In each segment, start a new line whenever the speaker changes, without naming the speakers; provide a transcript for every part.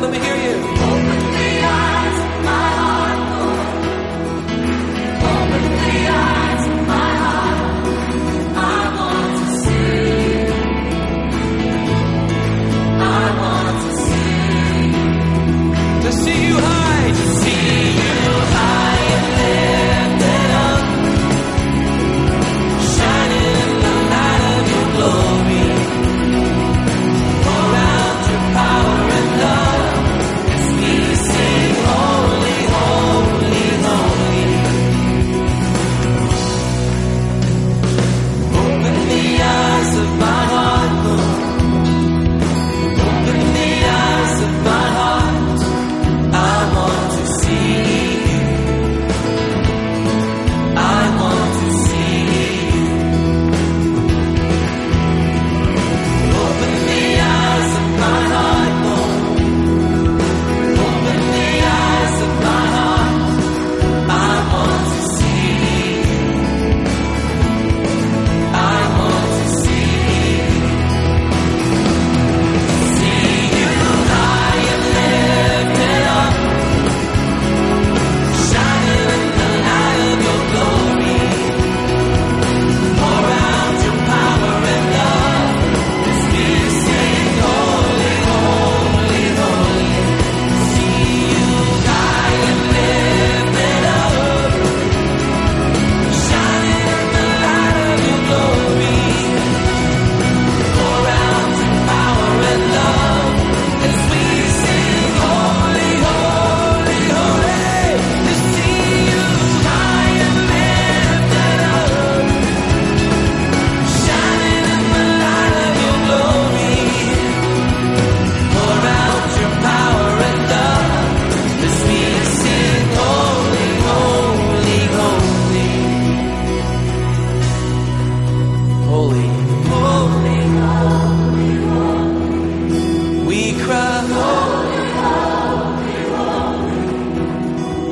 Let me hear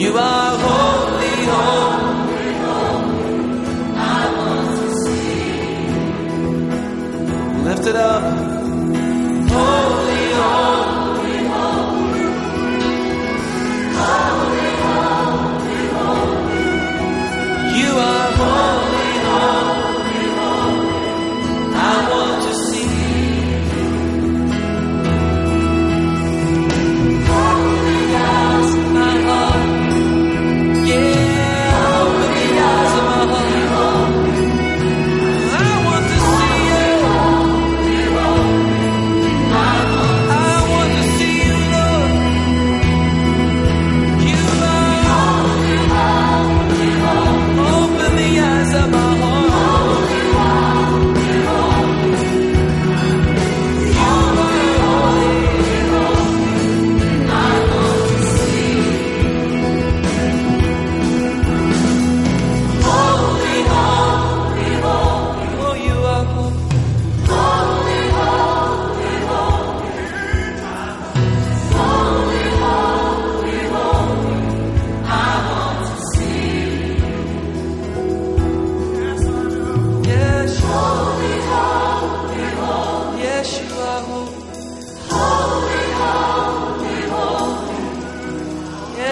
You are holy, holy, holy. I want to see. Lift it up.